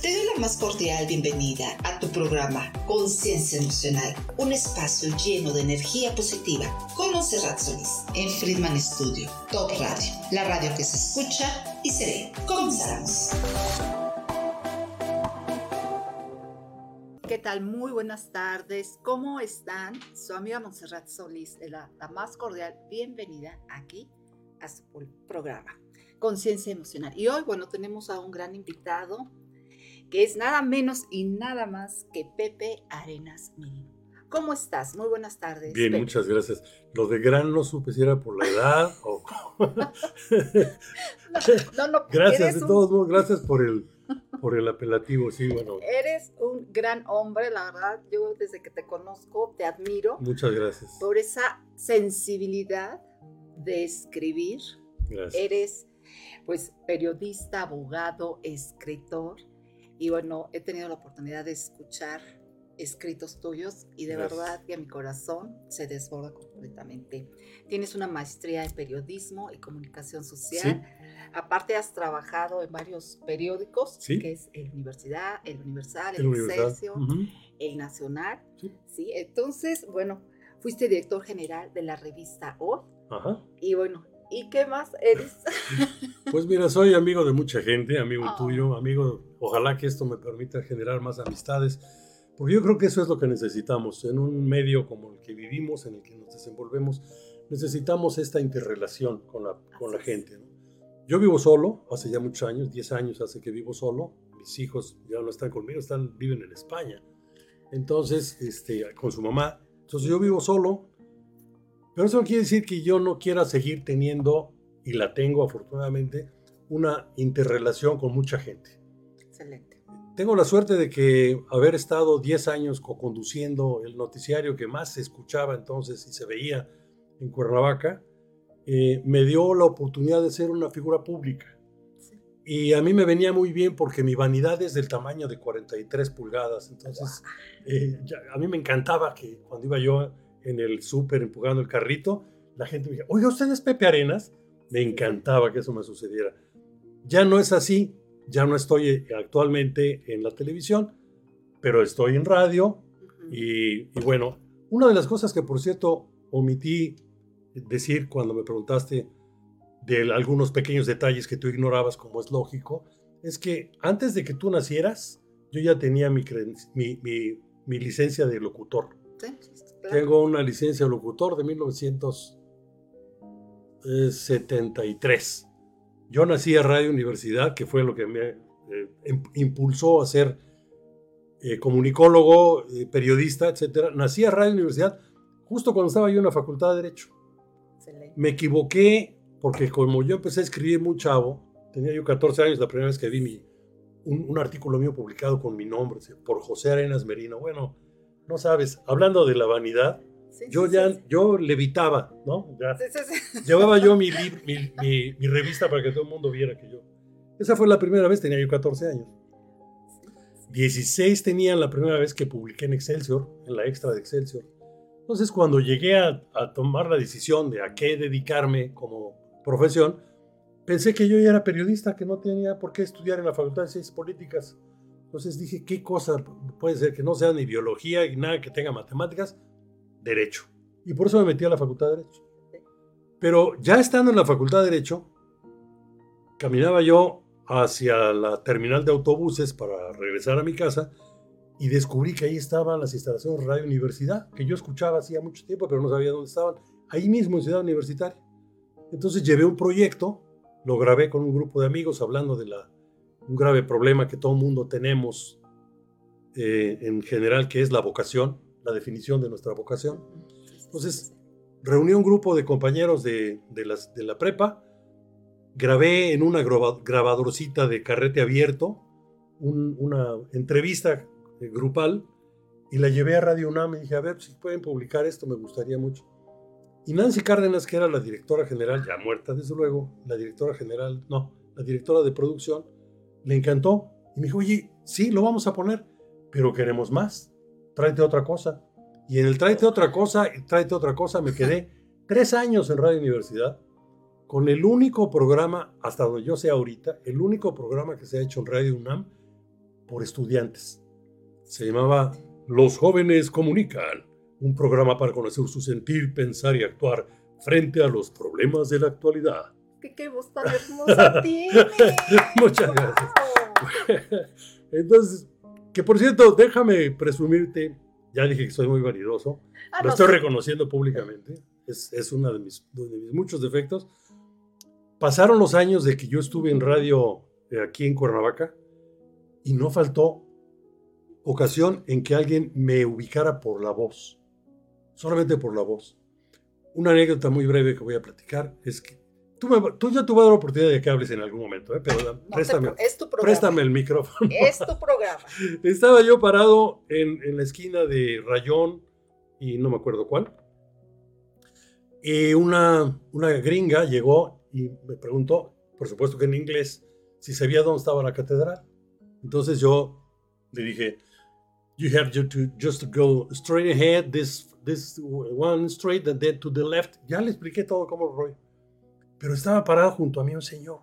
Te doy la más cordial bienvenida a tu programa Conciencia Emocional, un espacio lleno de energía positiva con Monserrat Solís en Friedman Studio, Top Radio, la radio que se escucha y se ve. Comenzamos. ¿Qué tal? Muy buenas tardes. ¿Cómo están? Su amiga Montserrat Solís, la, la más cordial bienvenida aquí a su programa, Conciencia Emocional. Y hoy, bueno, tenemos a un gran invitado, que es nada menos y nada más que Pepe Arenas Merino. ¿Cómo estás? Muy buenas tardes. Bien, Pepe. muchas gracias. Lo de gran no supe si era por la edad o... No, no, gracias, eres de todos modos, gracias por el, por el apelativo, sí, bueno, Eres un gran hombre, la verdad. Yo desde que te conozco te admiro muchas gracias. por esa sensibilidad de escribir. Gracias. Eres pues periodista, abogado, escritor y bueno, he tenido la oportunidad de escuchar escritos tuyos y de Gracias. verdad que mi corazón se desborda completamente. Tienes una maestría en periodismo y comunicación social. Aparte has trabajado en varios periódicos, Sí. que es el Universidad, el Universal, el, El el Nacional. Sí. Sí, entonces, bueno, fuiste director general de la revista Hoy Ajá. y bueno, ¿y qué más eres? Pues mira, soy amigo de mucha gente, amigo Ah. tuyo, amigo, ojalá que esto me permita generar más amistades, porque yo creo que eso es lo que necesitamos. En un medio como el que vivimos, en el que nos desenvolvemos, necesitamos esta interrelación con la, con la gente. ¿no? Yo vivo solo, hace ya muchos años, 10 años hace que vivo solo, mis hijos ya no están conmigo, están, viven en España. Entonces, este, con su mamá. Entonces yo vivo solo, pero eso no quiere decir que yo no quiera seguir teniendo, y la tengo afortunadamente, una interrelación con mucha gente. Excelente. Tengo la suerte de que haber estado 10 años co-conduciendo el noticiario que más se escuchaba entonces y se veía en Cuernavaca, eh, me dio la oportunidad de ser una figura pública. Sí. Y a mí me venía muy bien porque mi vanidad es del tamaño de 43 pulgadas. Entonces, eh, ya- a mí me encantaba que cuando iba yo en el súper empujando el carrito, la gente me decía, oiga, ¿usted es Pepe Arenas? Me encantaba que eso me sucediera. Ya no es así, ya no estoy eh, actualmente en la televisión, pero estoy en radio y, y bueno, una de las cosas que por cierto omití decir cuando me preguntaste de algunos pequeños detalles que tú ignorabas, como es lógico, es que antes de que tú nacieras, yo ya tenía mi, mi, mi- mi licencia de locutor. Sí, sí. Tengo una licencia de locutor de 1973. Yo nací a Radio Universidad, que fue lo que me eh, impulsó a ser eh, comunicólogo, eh, periodista, etc. Nací a Radio Universidad justo cuando estaba yo en la Facultad de Derecho. Excelente. Me equivoqué porque como yo empecé a escribir muy chavo, tenía yo 14 años la primera vez que vi mi, un, un artículo mío publicado con mi nombre, por José Arenas Merino. Bueno, no sabes, hablando de la vanidad, Sí, yo sí, ya, sí, yo levitaba, ¿no? Ya, llevaba yo mi, lib- mi, mi- mi revista para que todo el mundo viera que yo. Esa fue la primera vez, tenía yo 14 años. 16 tenía la primera vez que publiqué en Excelsior, en la extra de Excelsior. Entonces, cuando llegué a, a tomar la decisión de a qué dedicarme como profesión, pensé que yo ya era periodista, que no tenía por qué estudiar en la Facultad de Ciencias Políticas. Entonces dije, ¿qué cosa puede ser que no sea ni biología y nada que tenga matemáticas? Derecho. Y por eso me metí a la Facultad de Derecho. Pero ya estando en la Facultad de Derecho, caminaba yo hacia la terminal de autobuses para regresar a mi casa y descubrí que ahí estaban las instalaciones de Radio Universidad, que yo escuchaba hacía mucho tiempo, pero no sabía dónde estaban, ahí mismo en Ciudad Universitaria. Entonces llevé un proyecto, lo grabé con un grupo de amigos hablando de la, un grave problema que todo mundo tenemos eh, en general, que es la vocación, la definición de nuestra vocación. Entonces, reuní un grupo de compañeros de, de, la prepa, grabé en una graba- grabadorcita de carrete abierto un- una entrevista eh, grupal y la llevé a Radio UNAM y dije, a ver, si pueden publicar esto, me gustaría mucho. Y Nancy Cárdenas, que era la directora general, ya muerta desde luego, la directora general, no, la directora de producción, le encantó y me dijo, oye, sí, lo vamos a poner, pero queremos más, tráete otra cosa. Y en el tráete otra cosa, y tráete otra cosa, me quedé tres años en Radio Universidad con el único programa, hasta donde yo sé ahorita, el único programa que se ha hecho en Radio UNAM por estudiantes. Se llamaba Los jóvenes comunican, un programa para conocer su sentir, pensar y actuar frente a los problemas de la actualidad. ¡Qué, qué voz tan hermosa tiene! Muchas gracias. Entonces, que por cierto, déjame presumirte, ya dije que soy muy vanidoso, Ah, lo no, estoy sí. reconociendo públicamente, es, es uno de mis, de mis muchos defectos. Pasaron los años de que yo estuve en radio eh, aquí en Cuernavaca y no faltó ocasión en que alguien me ubicara por la voz, solamente por la voz. Una anécdota muy breve que voy a platicar es que tú, me- tú ya te voy a dar la oportunidad de que hables en algún momento, ¿eh? pero No te préstame, pre- es tu préstame el micrófono. Es tu programa. Estaba yo parado en, en la esquina de Rayón y no me acuerdo cuál. Y una, una gringa llegó y me preguntó, por supuesto que en inglés, si sabía dónde estaba la catedral. Entonces yo le dije, you have to, to just go straight ahead, this, this one straight and then to the left. Ya le expliqué todo cómo rollo. Pero estaba parado junto a mí un señor,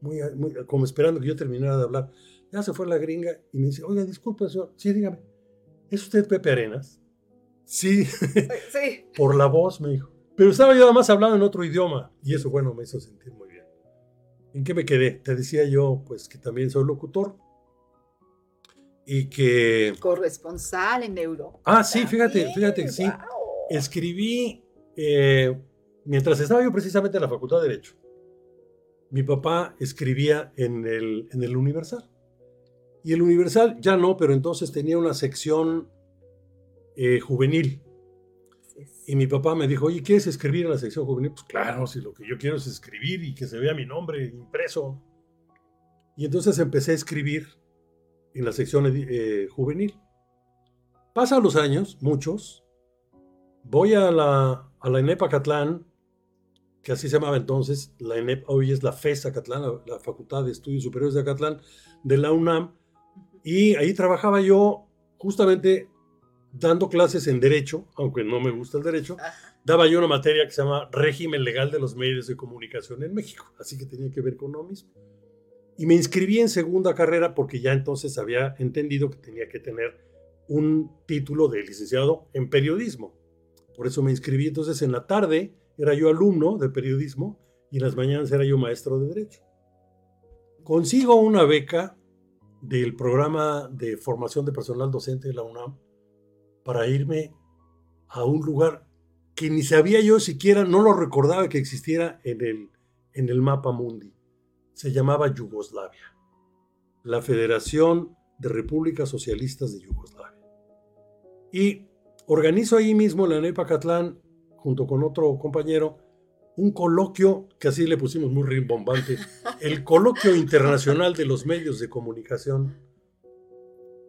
muy, muy- como esperando que yo terminara de hablar. Ya se fue la gringa y me dice, oiga, disculpe, señor. Sí, dígame. ¿Es usted Pepe Arenas? Sí, Sí. por la voz, me dijo. Pero estaba yo además hablando en otro idioma y eso, bueno, me hizo sentir muy bien. ¿En qué me quedé? Te decía yo, pues, que también soy locutor y que... Corresponsal en Europa. Ah, sí, fíjate, fíjate sí. guau. Escribí, eh, mientras estaba yo precisamente en la Facultad de Derecho, mi papá escribía en el, en el Universal. Y el Universal ya no, pero entonces tenía una sección eh, juvenil. Y mi papá me dijo, oye, ¿quieres escribir en la sección juvenil? Pues claro, si lo que yo quiero es escribir y que se vea mi nombre impreso. Y entonces empecé a escribir en la sección eh, juvenil. Pasan los años, muchos. Voy a la, a la ENEP Acatlán, que así se llamaba entonces. La ENEP hoy es la FES Acatlán, la, la Facultad de Estudios Superiores de Acatlán, de la UNAM. Y ahí trabajaba yo justamente dando clases en Derecho, aunque no me gusta el Derecho Ajá. daba yo una materia que se llama Régimen Legal de los Medios de Comunicación en México, así que tenía que ver con lo mismo. Y me inscribí en segunda carrera porque ya entonces había entendido que tenía que tener un título de licenciado en periodismo. Por eso me inscribí. Entonces en la tarde era yo alumno de periodismo y en las mañanas era yo maestro de derecho. Consigo una beca del programa de formación de personal docente de la UNAM para irme a un lugar que ni sabía yo siquiera, no lo recordaba que existiera en el, en el mapa mundi. Se llamaba Yugoslavia, la Federación de Repúblicas Socialistas de Yugoslavia. Y organizo ahí mismo en la NEPA Catlán, junto con otro compañero, un coloquio, que así le pusimos muy rimbombante, el Coloquio Internacional de los Medios de Comunicación.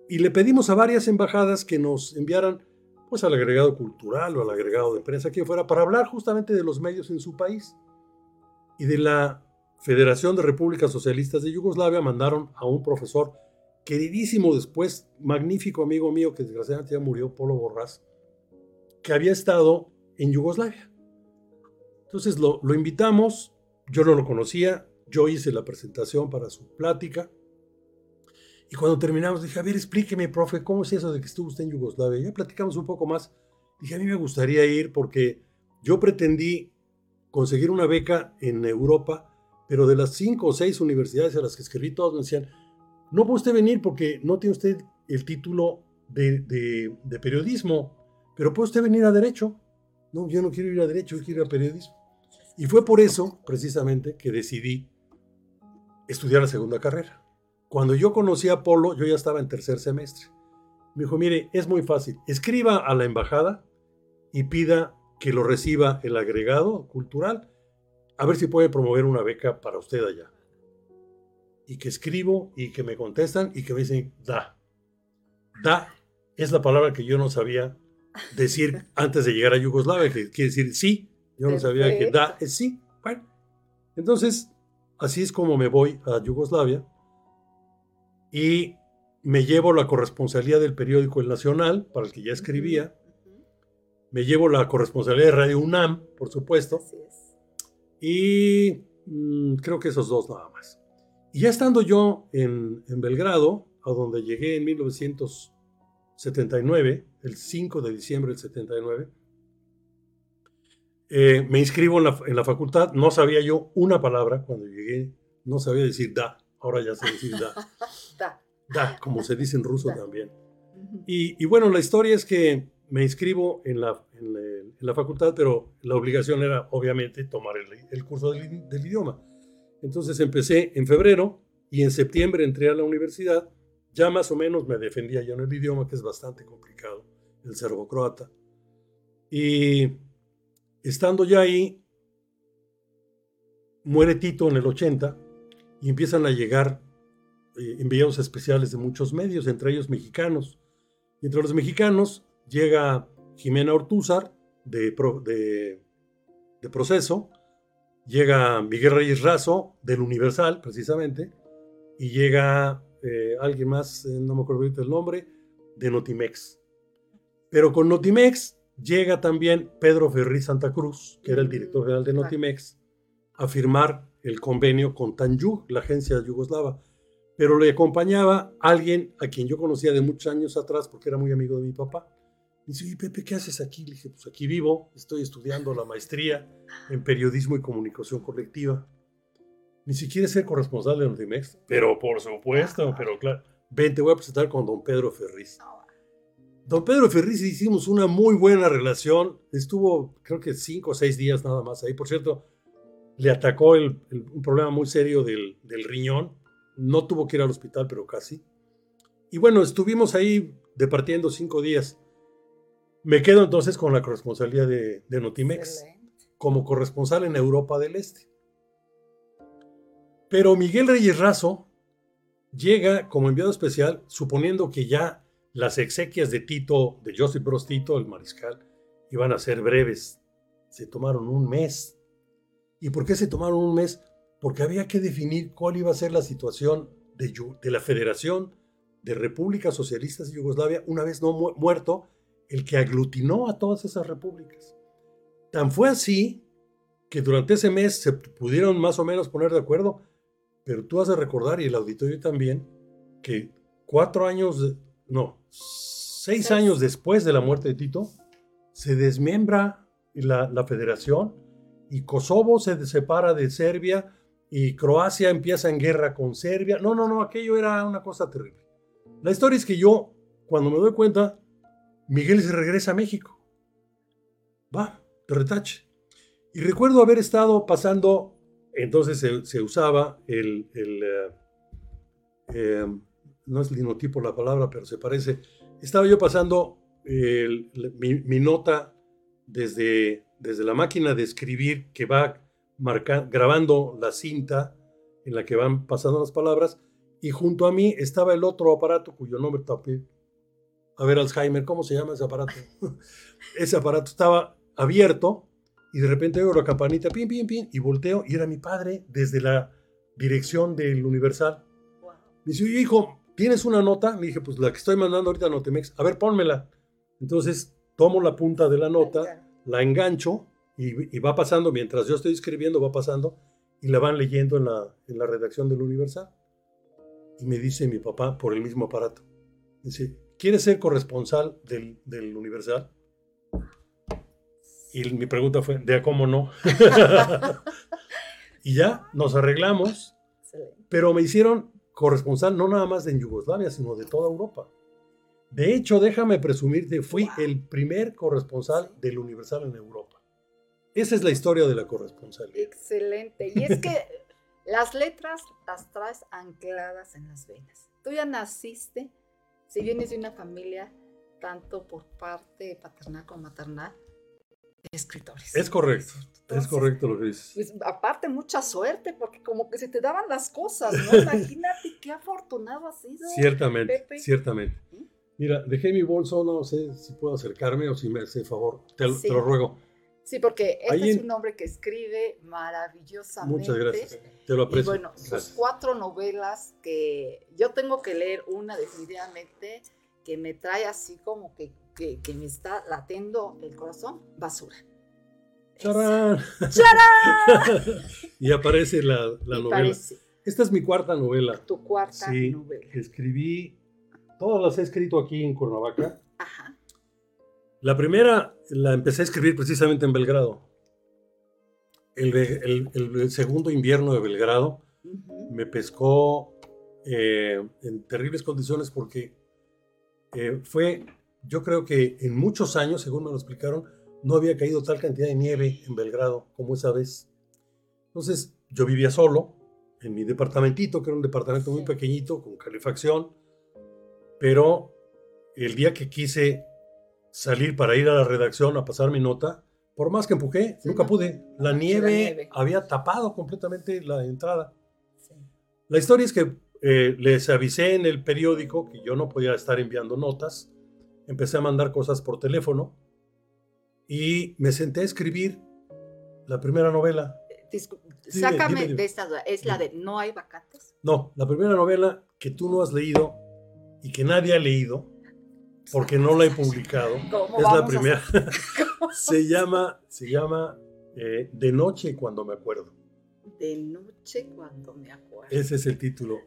Y le pedimos a varias embajadas que nos enviaran pues al agregado cultural o al agregado de prensa, quien fuera, para hablar justamente de los medios en su país. Y de la Federación de Repúblicas Socialistas de Yugoslavia mandaron a un profesor queridísimo después, magnífico amigo mío que desgraciadamente ya murió, Polo Borrás, que había estado en Yugoslavia. Entonces lo, invitamos, yo no lo conocía, yo hice la presentación para su plática. Y cuando terminamos dije, a ver, explíqueme, profe, ¿cómo es eso de que estuvo usted en Yugoslavia? Ya platicamos un poco más. Dije, a mí me gustaría ir porque yo pretendí conseguir una beca en Europa, pero de las cinco o seis universidades a las que escribí, todos me decían, no puede usted venir porque no tiene usted el título de- de periodismo, pero puede usted venir a derecho. No, yo no quiero ir a derecho, yo quiero ir a periodismo. Y fue por eso, precisamente, que decidí estudiar la segunda carrera. Cuando yo conocí a Polo, yo ya estaba en tercer semestre. Me dijo, mire, es muy fácil. Escriba a la embajada y pida que lo reciba el agregado cultural, a ver si puede promover una beca para usted allá. Y que escribo y que me contestan y que me dicen, da. Da es la palabra que yo no sabía decir antes de llegar a Yugoslavia, que quiere decir sí. Yo no sabía que da es sí. Bueno, entonces, así es como me voy a Yugoslavia y me llevo la corresponsalía del periódico El Nacional, para el que ya escribía, me llevo la corresponsalía de Radio UNAM, por supuesto. Y mm, creo que esos dos nada más. Y ya estando yo en, en Belgrado, a donde llegué en 1979, el 5 de diciembre del 79, eh, me inscribo en la, en la, facultad, no sabía yo una palabra cuando llegué, no sabía decir da, ahora ya sé decir da. Da. Da, como se dice en ruso Da. también. Y, y bueno, la historia es que me inscribo en la, en la, en la facultad, pero la obligación era obviamente tomar el, el curso del, del idioma. Entonces empecé en febrero y en septiembre entré a la universidad. Ya más o menos me defendía yo en el idioma, que es bastante complicado, el serbo-croata. Y estando ya ahí, muere Tito en el 80 y empiezan a llegar eh, enviados especiales de muchos medios, entre ellos mexicanos. Entre los mexicanos llega Jimena Ortúzar, de, de, de Proceso, llega Miguel Reyes Razo, del Universal, precisamente, y llega eh, alguien más, eh, no me acuerdo ahorita el nombre, de Notimex. Pero con Notimex llega también Pedro Ferri Santa Cruz, que era el director general de. Notimex, a firmar el convenio con Tanjug, la agencia yugoslava. Pero le acompañaba alguien a quien yo conocía de muchos años atrás porque era muy amigo de mi papá. Me dice, oye, Pepe, ¿qué haces aquí? Le dije, pues aquí vivo, estoy estudiando la maestría en periodismo y comunicación colectiva. Ni siquiera ser corresponsal de Notimex. Pero por supuesto, pero claro. Ven, te voy a presentar con don Pedro Ferriz. Don Pedro Ferriz hicimos una muy buena relación. Estuvo, creo que cinco o seis días nada más ahí. Por cierto, le atacó el- el- un problema muy serio del, del riñón. No tuvo que ir al hospital, pero casi. Y bueno, estuvimos ahí departiendo cinco días. Me quedo entonces con la corresponsalía de, de Notimex Excelente. como corresponsal en Europa del Este. Pero Miguel Reyes Razo llega como enviado especial, suponiendo que ya las exequias de Tito, de Joseph Broz Tito, el mariscal, iban a ser breves. Se tomaron un mes. ¿Y por qué se tomaron un mes? Porque había que definir cuál iba a ser la situación de, la Federación de Repúblicas Socialistas de Yugoslavia, una vez no mu- muerto, el que aglutinó a todas esas repúblicas. Tan fue así que durante ese mes se pudieron más o menos poner de acuerdo, pero tú has de recordar, y el auditorio también, que cuatro años, no, seis Seis. años después de la muerte de Tito, se desmembra la, la federación y Kosovo se separa de Serbia y Croacia empieza en guerra con Serbia. No, no, no, aquello era una cosa terrible. La historia es que yo, cuando me doy cuenta, Miguel se regresa a México. Va, de retache. Y recuerdo haber estado pasando, entonces se, se usaba el, el, eh, eh, no es linotipo la palabra, pero se parece. Estaba yo pasando el- mi, mi nota desde, desde la máquina de escribir que va marca- grabando la cinta en la que van pasando las palabras, y junto a mí estaba el otro aparato cuyo nombre tapé. A ver, Alzheimer, ¿cómo se llama ese aparato? ese aparato estaba abierto y de repente oigo la campanita, pin, pin, pin, y volteo y era mi padre desde la dirección del Universal. Wow. Me dice, oye, hijo, ¿tienes una nota? Le dije, pues la que estoy mandando ahorita a Notemex. A ver, pónmela. Entonces, tomo la punta de la nota, la engancho y, y va pasando, mientras yo estoy escribiendo, va pasando y la van leyendo en la, en la redacción del Universal. Y me dice mi papá por el mismo aparato. Dice, ¿quieres ser corresponsal del, del Universal? Y mi pregunta fue, ¿de a cómo no? y ya nos arreglamos, pero me hicieron corresponsal no nada más de en Yugoslavia, sino de toda Europa. De hecho, déjame presumirte, fui el primer corresponsal del Universal en Europa. Esa es la historia de la corresponsalía. Excelente. Y es que las letras las traes ancladas en las venas. Tú ya naciste, si vienes de una familia, tanto por parte paternal como maternal, escritores. Es correcto, es correcto lo que dices. Pues, aparte, mucha suerte, porque como que se te daban las cosas, ¿no? Imagínate qué afortunado has sido. Ciertamente, Pepe. ciertamente. ¿Mm? Mira, dejé mi bolso, no sé si puedo acercarme o si me hace favor, te, lo- Sí. te lo ruego. Sí, porque este Ahí es un hombre que escribe maravillosamente. Muchas gracias, te lo Y aprecio. bueno, sus Gracias. cuatro novelas que yo tengo que leer una definitivamente que me trae así como que, que, que me está latiendo el corazón, basura. ¡Charán! ¡Charán! y aparece la, la Y novela. parece Esta es mi cuarta novela. tu cuarta Sí, novela. escribí, todas las he escrito aquí en Cuernavaca. Ajá. La primera la empecé a escribir precisamente en Belgrado. El, ve- el- el segundo invierno de Belgrado me pescó eh, en terribles condiciones porque eh, fue, yo creo que en muchos años, según me lo explicaron, no había caído tal cantidad de nieve en Belgrado como esa vez. Entonces yo vivía solo en mi departamentito, que era un departamento muy pequeñito, con calefacción, pero el día que quise salir para ir a la redacción a pasar mi nota, por más que empujé, Sí, nunca no. pude. La nieve, nieve. había tapado completamente la entrada. Sí. La historia es que eh, les avisé en el periódico que yo no podía estar enviando notas. Empecé a mandar cosas por teléfono y me senté a escribir la primera novela. Dime, Sácame dime, dime. de esta duda. ¿Es la de no hay vacantes? No, la primera novela que tú no has leído y que nadie ha leído porque no la he publicado. ¿Cómo Es la primera. Se llama, se llama eh, De noche cuando me acuerdo. De noche cuando me acuerdo. Ese es el título.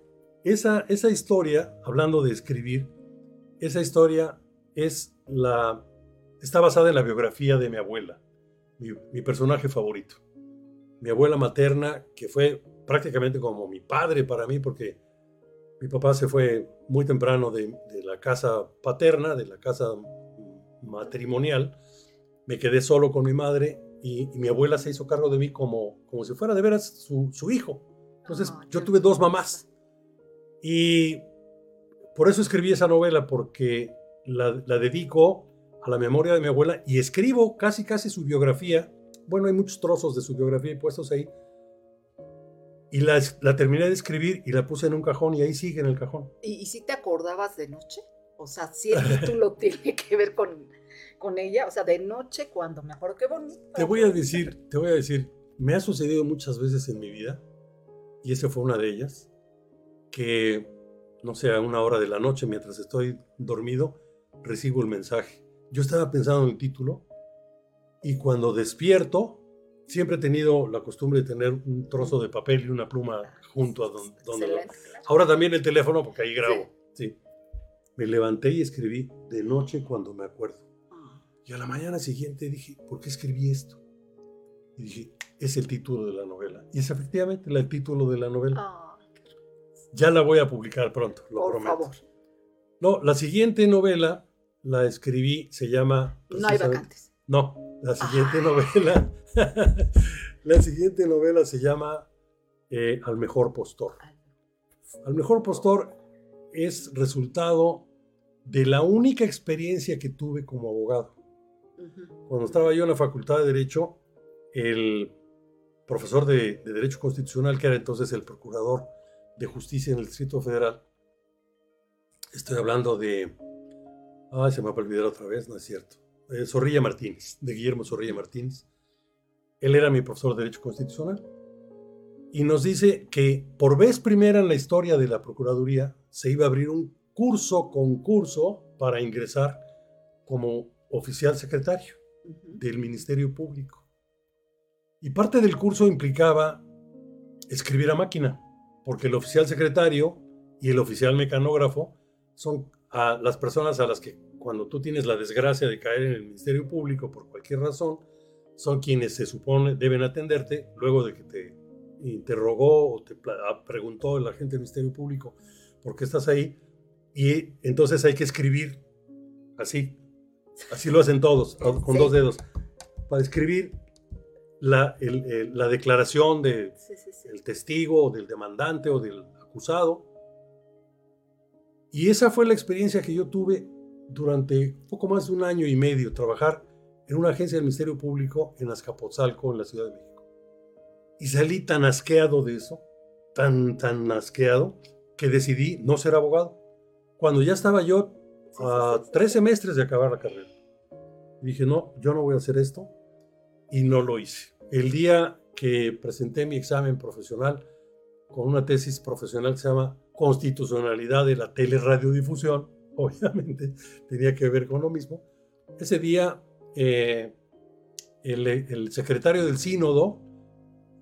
Esa, esa historia, hablando de escribir, esa historia es la, está basada en la biografía de mi abuela, mi, mi personaje favorito. Mi abuela materna, que fue prácticamente como mi padre para mí, porque mi papá se fue muy temprano de, de la casa paterna, de la casa matrimonial. Me quedé solo con mi madre y, y mi abuela se hizo cargo de mí como, como si fuera de veras su, su hijo. Entonces yo tuve dos mamás. Y por eso escribí esa novela, porque la, la dedico a la memoria de mi abuela y escribo casi, casi su biografía. Bueno, hay muchos trozos de su biografía puestos ahí. Y la, la terminé de escribir y la puse en un cajón y ahí sigue en el cajón. ¿Y, y si te acordabas de noche? O sea, si el título tiene que ver con, con ella. O sea, de noche cuando me acuerdo. Qué bonito. Te voy a decir, te voy a decir, me ha sucedido muchas veces en mi vida, y esa fue una de ellas, que, no sé, a una hora de la noche, mientras estoy dormido, recibo el mensaje. Yo estaba pensando en el título, y cuando despierto, siempre he tenido la costumbre de tener un trozo de papel y una pluma junto a donde... donde lo-. Ahora también el teléfono, porque ahí grabo. Sí. Me levanté y escribí de noche cuando me acuerdo. Ah, Y a la mañana siguiente dije, ¿por qué escribí esto? Y dije, es el título de la novela. Y es efectivamente el título de la novela. ah, Ya la voy a publicar pronto, lo por prometo. favor. No, la siguiente novela la escribí, se llama... No hay vacantes. No, la siguiente novela... la siguiente novela se llama eh, Al mejor postor. Al mejor postor es resultado de la única experiencia que tuve como abogado. Cuando estaba yo en la Facultad de Derecho, el profesor de, de Derecho Constitucional, que era entonces el procurador de justicia en el Distrito Federal, estoy hablando de... Ay, se me va a olvidar otra vez, no es cierto. Eh, Zorrilla Martínez, de Guillermo Zorrilla Martínez. Él era mi profesor de Derecho Constitucional. Y nos dice que por vez primera en la historia de la Procuraduría se iba a abrir un curso, concurso, para ingresar como oficial secretario del Ministerio Público. Y parte del curso implicaba escribir a máquina, porque el oficial secretario y el oficial mecanógrafo son a las personas a las que cuando tú tienes la desgracia de caer en el Ministerio Público por cualquier razón, son quienes se supone deben atenderte luego de que te interrogó o te ah, preguntó el agente del Ministerio Público por qué estás ahí. Y entonces hay que escribir así. Así lo hacen todos, con Sí. dos dedos. Para escribir la, el- el- la declaración del sí, sí. testigo, o del demandante o del acusado. Y esa fue la experiencia que yo tuve durante poco más de un año y medio, trabajar en una agencia del Ministerio Público en Azcapotzalco, en la Ciudad de México. Y salí tan asqueado de eso, tan, tan asqueado, que decidí no ser abogado. Cuando ya estaba yo a tres semestres de acabar la carrera. Dije, no, yo no voy a hacer esto. Y no lo hice. El día que presenté mi examen profesional con una tesis profesional que se llama Constitucionalidad de la Teleradiodifusión, obviamente tenía que ver con lo mismo. Ese día eh, el, el secretario del sínodo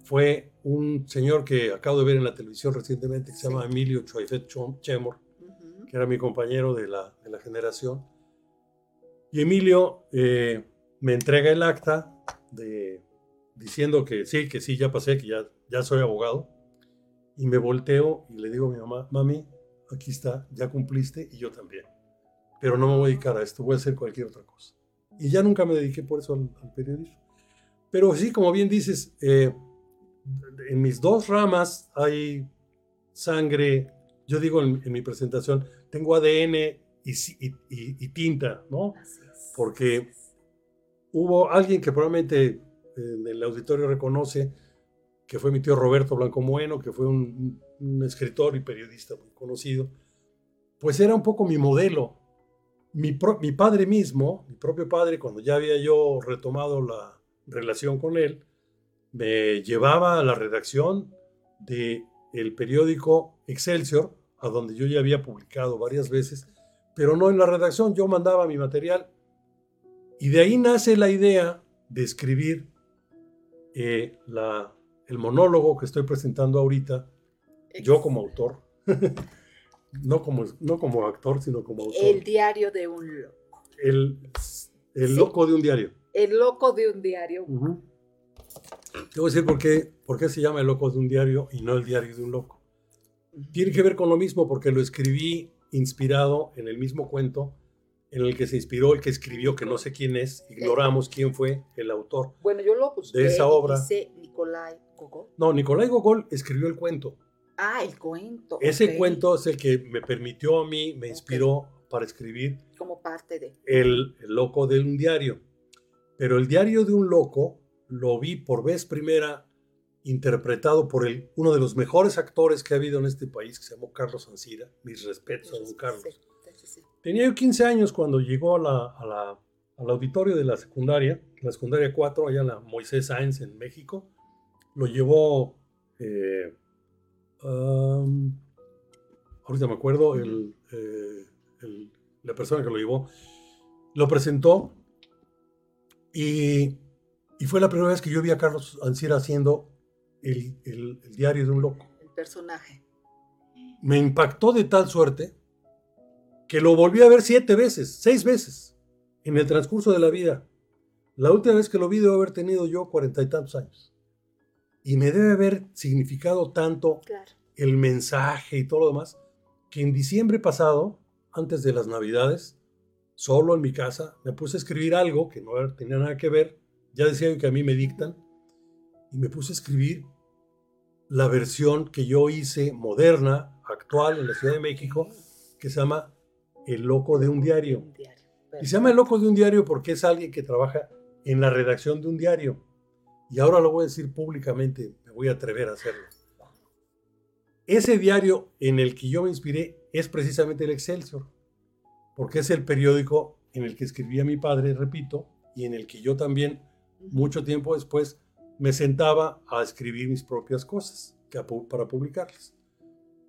fue un señor que acabo de ver en la televisión recientemente que se llama Emilio Choifet Chemor, que era mi compañero de la, de la generación. Y Emilio eh, me entrega el acta de, diciendo que sí, que sí, ya pasé, que ya, ya soy abogado. Y me volteo y le digo a mi mamá, mami, aquí está, ya cumpliste y yo también. Pero no me voy a dedicar a esto, voy a hacer cualquier otra cosa. Y ya nunca me dediqué por eso al, periodismo. Pero sí, como bien dices, eh, en mis dos ramas hay sangre, yo digo en, mi presentación, tengo ADN y, y, tinta, ¿no? Porque hubo alguien que probablemente en el auditorio reconoce, que fue mi tío Roberto Blanco Bueno, que fue un, escritor y periodista muy conocido, pues era un poco mi modelo. Mi, padre mismo, mi propio padre, cuando ya había yo retomado la relación con él, me llevaba a la redacción de el periódico Excelsior, a donde yo ya había publicado varias veces, pero no en la redacción, yo mandaba mi material. Y de ahí nace la idea de escribir eh, la, el monólogo que estoy presentando ahorita, yo como autor, no, como, no como actor, sino como autor. El diario de un loco. El, el loco de un diario. El loco de un diario. Te voy a decir por qué, por qué se llama El loco de un diario y no el diario de un loco. Tiene que ver con lo mismo porque lo escribí inspirado en el mismo cuento en el que se inspiró el que escribió, que no sé quién es, ignoramos quién fue el autor bueno, yo lo busqué, de esa obra. Dice Nicolai Gogol. No, Nicolai Gogol escribió el cuento. Ah, el cuento. Ese cuento es el que me permitió a mí, me inspiró para escribir. Como parte de. El, el loco de un diario. Pero el diario de un loco lo vi por vez primera interpretado por el, uno de los mejores actores que ha habido en este país, que se llamó Carlos Ancira. Mis respetos a don Carlos. Tenía yo 15 años cuando llegó a la, al auditorio de la secundaria, la secundaria 4, allá en la Moisés Sáenz en México. Lo llevó, eh, ahorita me acuerdo, eh, el, la persona que lo llevó, lo presentó y y fue la primera vez que yo vi a Carlos Ancira haciendo el, diario de un loco. El personaje. Me impactó de tal suerte que lo volví a ver siete veces, seis veces, en el transcurso de la vida. La última vez que lo vi debo haber tenido yo cuarenta y tantos años. Y me debe haber significado tanto el mensaje y todo lo demás, que en diciembre pasado, antes de las navidades, solo en mi casa, me puse a escribir algo que no tenía nada que ver ya decía que a mí me dictan, y me puse a escribir la versión que yo hice moderna, actual, en la Ciudad de México, que se llama El Loco de un Diario. Y se llama El Loco de un Diario porque es alguien que trabaja en la redacción de un diario. Y ahora lo voy a decir públicamente, me voy a atrever a hacerlo. Ese diario en el que yo me inspiré es precisamente el Excelsior, porque es el periódico en el que escribía mi padre, repito, y en el que yo también mucho tiempo después me sentaba a escribir mis propias cosas para publicarlas.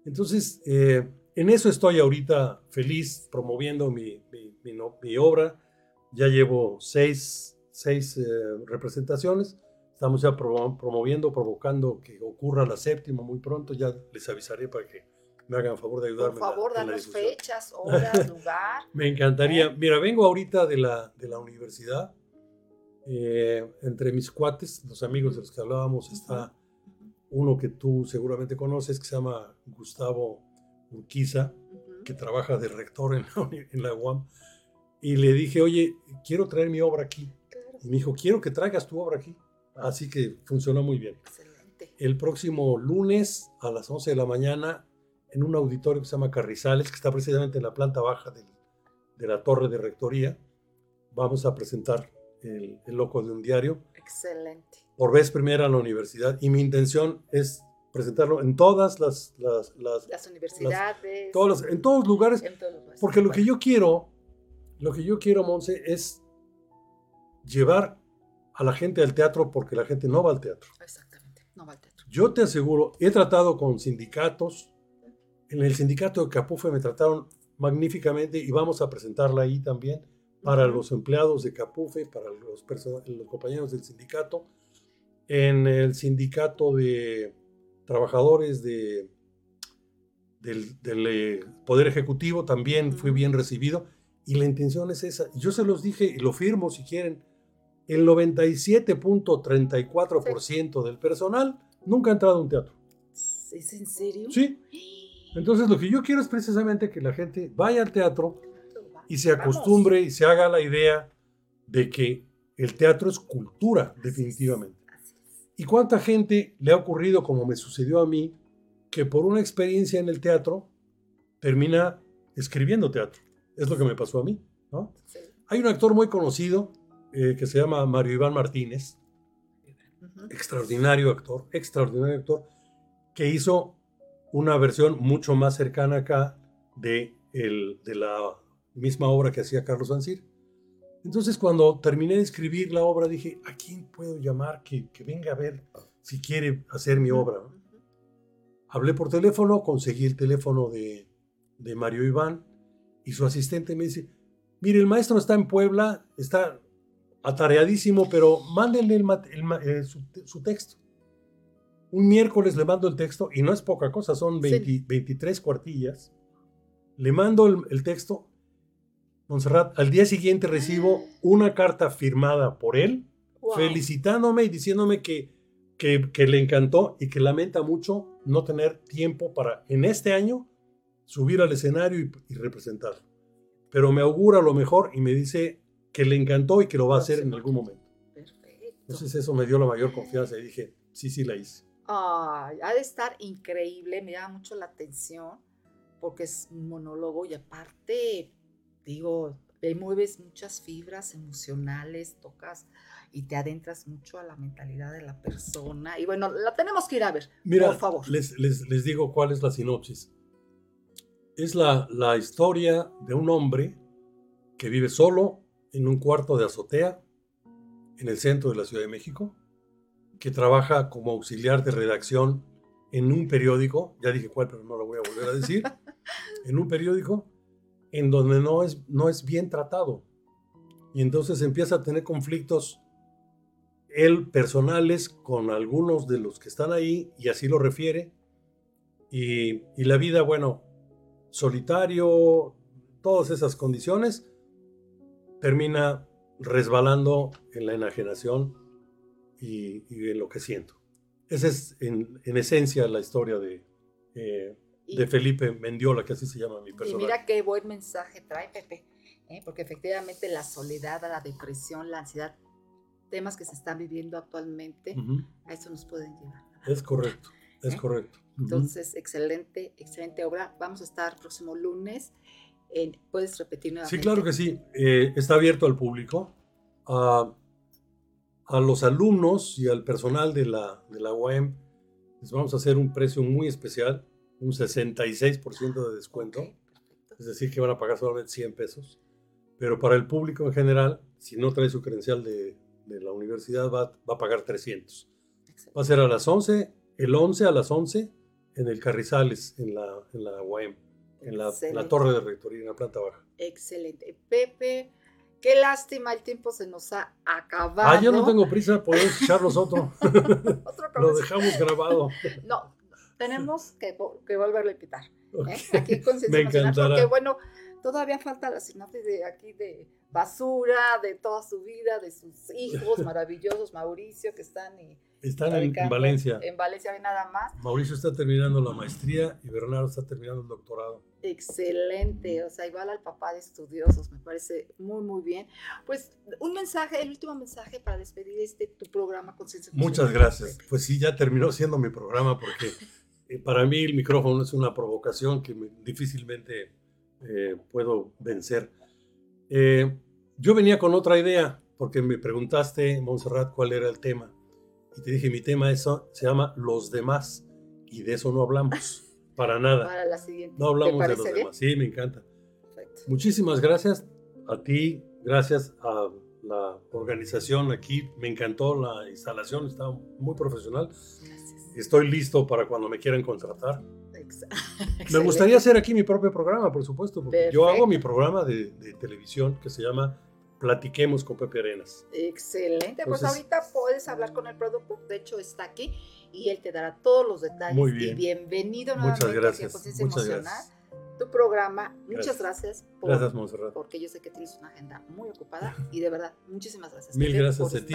Entonces, eh, en eso estoy ahorita feliz promoviendo mi, obra. Ya llevo seis, seis eh, representaciones. Estamos ya promoviendo, provocando que ocurra la séptima muy pronto. Ya les avisaré para que me hagan favor de ayudarme. Por favor, danos fechas, horas, lugar. me encantaría. ¿Eh? Mira, vengo ahorita de la, de la universidad eh, entre mis cuates, los amigos de los que hablábamos, está uno que tú seguramente conoces, que se llama Gustavo Urquiza, que trabaja de rector en la, en la, UAM. Y le dije, oye, quiero traer mi obra aquí. Y me dijo, quiero que traigas tu obra aquí. Así que funcionó muy bien. Excelente. El próximo lunes a las 11 de la mañana, en un auditorio que se llama Carrizales, que está precisamente en la planta baja de la torre de rectoría, vamos a presentar el, loco de un diario. Excelente. Por vez primera en la universidad y mi intención es presentarlo en todas las... Las, las, universidades. todos en todos los lugares. porque lo que yo quiero, lo que yo quiero, Monse, es llevar a la gente al teatro porque la gente no va al teatro. Exactamente, no va al teatro. Yo te aseguro, he tratado con sindicatos. En el sindicato de Capufe me trataron magníficamente y vamos a presentarla ahí también para los empleados de Capufe, para los, los compañeros del sindicato, en el sindicato de trabajadores de, del, del, eh, Poder Ejecutivo también fui bien recibido y la intención es esa. Yo se los dije y lo firmo si quieren. El 97.34% del personal nunca ha entrado a un teatro. ¿Es en serio? Sí. Entonces lo que yo quiero es precisamente que la gente vaya al teatro y se acostumbre y se haga la idea de que el teatro es cultura, definitivamente. ¿Y cuánta gente le ha ocurrido, como me sucedió a mí, que por una experiencia en el teatro termina escribiendo teatro? Es lo que me pasó a mí. Hay un actor muy conocido eh, que se llama Mario Iván Martínez, Ujú. extraordinario actor, extraordinario actor, que hizo una versión mucho más cercana acá de, el, de la misma obra que hacía Carlos Ancir. Entonces, cuando terminé de escribir la obra, dije, ¿a quién puedo llamar que, que venga a ver si quiere hacer mi obra? Hablé por teléfono, conseguí el teléfono de, de Mario Iván y su asistente me dice, mire, el maestro está en Puebla, está atareadísimo, pero mándenle el eh, su, su texto. Un miércoles le mando el texto y no es poca cosa, son Sí. 20 23 cuartillas. Le mando el, texto. Montserrat, al día siguiente recibo una carta firmada por él Wow. felicitándome y diciéndome que, que, que le encantó y que lamenta mucho no tener tiempo para en este año subir al escenario y, y representar. Pero me augura lo mejor y me dice que le encantó y que lo va a hacer en algún momento. Perfecto. Entonces eso me dio la mayor confianza y dije, sí, sí la hice. Ay, ha de estar increíble, me llama mucho la atención, porque es un monólogo y aparte, digo, le mueves muchas fibras emocionales, tocas y te adentras mucho a la mentalidad de la persona. Y bueno, la tenemos que ir a ver, Mira, por favor. Les, les, les digo cuál es la sinopsis. Es la, la historia de un hombre que vive solo en un cuarto de azotea en el centro de la Ciudad de México, que trabaja como auxiliar de redacción en un periódico, ya dije cuál, pero no lo voy a volver a decir, en un periódico en donde no es, no es bien tratado. Y entonces empieza a tener conflictos él personales con algunos de los que están ahí y así lo refiere. Y, y la vida, bueno, solitario, todas esas condiciones, termina resbalando en la enajenación y, y en lo que siento. Esa es en, en esencia la historia de, eh, Y- de Felipe Mendiola, que así se llama mi Y personaje. mira qué buen mensaje trae Pepe, ¿eh? porque efectivamente la soledad, la depresión, la ansiedad, temas que se están viviendo actualmente, Ujú, a eso nos pueden llevar. Es correcto, es ¿Eh? correcto. Entonces, excelente, excelente obra. Vamos a estar próximo lunes. En- ¿Puedes repetir nuevamente? Sí, claro que sí. Eh, está abierto al público, a, a los alumnos y al personal de la, de la UAM. Les vamos a hacer un precio muy especial, un 66% de descuento. Ok, perfecto. Es decir, que van a pagar solamente 100 pesos. Pero para el público en general, si no trae su credencial de, de la universidad, va, va a pagar 300. Excelente. Va a ser a las 11, el 11 a las 11 en el Carrizales, en la, en la UAM, en la, en la Excelente. torre de rectoría, en la planta baja. Excelente. Pepe, qué lástima, el tiempo se nos ha acabado. Ah, yo no tengo prisa, podemos echarnos otro. Otro Lo dejamos grabado. No, tenemos que, vo- que volverlo a invitar. ¿eh? Aquí Conciencia Me encantará. Porque bueno, todavía falta la sinopsis de aquí de basura, de toda su vida, de sus hijos maravillosos, Mauricio, que están y Están en, Valencia. En Valencia, ve nada más. Mauricio está terminando la maestría y Bernardo está terminando el doctorado. Excelente, o sea, igual al papá de estudiosos, me parece muy, muy bien. Pues un mensaje, el último mensaje para despedir este tu programa Conciencia Muchas gracias. Pues sí, ya terminó siendo mi programa porque eh, para mí el micrófono es una provocación que me- difícilmente eh, puedo vencer. Eh, yo venía con otra idea porque me preguntaste, Montserrat, cuál era el tema. Y te dije, mi tema eso se llama Los demás y de eso no hablamos para nada. Para la siguiente. No hablamos ¿Te de los bien? demás. Sí, me encanta. Perfecto. Muchísimas gracias a ti, gracias a la organización aquí. Me encantó la instalación, está muy profesional. Gracias. Estoy listo para cuando me quieran contratar. Me gustaría hacer aquí mi propio programa, por supuesto, porque yo hago mi programa de, de televisión que se llama platiquemos con Pepe Arenas. Excelente, pues ahorita puedes hablar con el productor, de hecho está aquí y él te dará todos los detalles. Muy bien. Y bienvenido nuevamente Muchas gracias. Muchas Emocional. Gracias tu programa. Muchas gracias. por, gracias, Monserrat. Porque yo sé que tienes una agenda muy ocupada y de verdad, muchísimas gracias. Mil gracias a ti.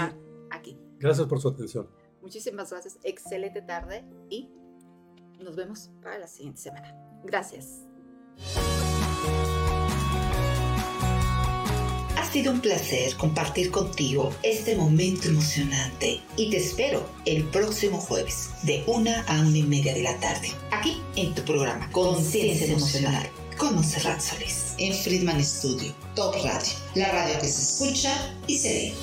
Aquí. Gracias por su atención. Muchísimas gracias. Excelente tarde y nos vemos para la siguiente semana. Gracias. Ha sido un placer compartir contigo este momento emocionante y te espero el próximo jueves de una a una y media de la tarde, aquí en tu programa Conciencia Emocional con Monserrat Solís en Friedman Studio, Top Radio, la radio que se escucha y se ve.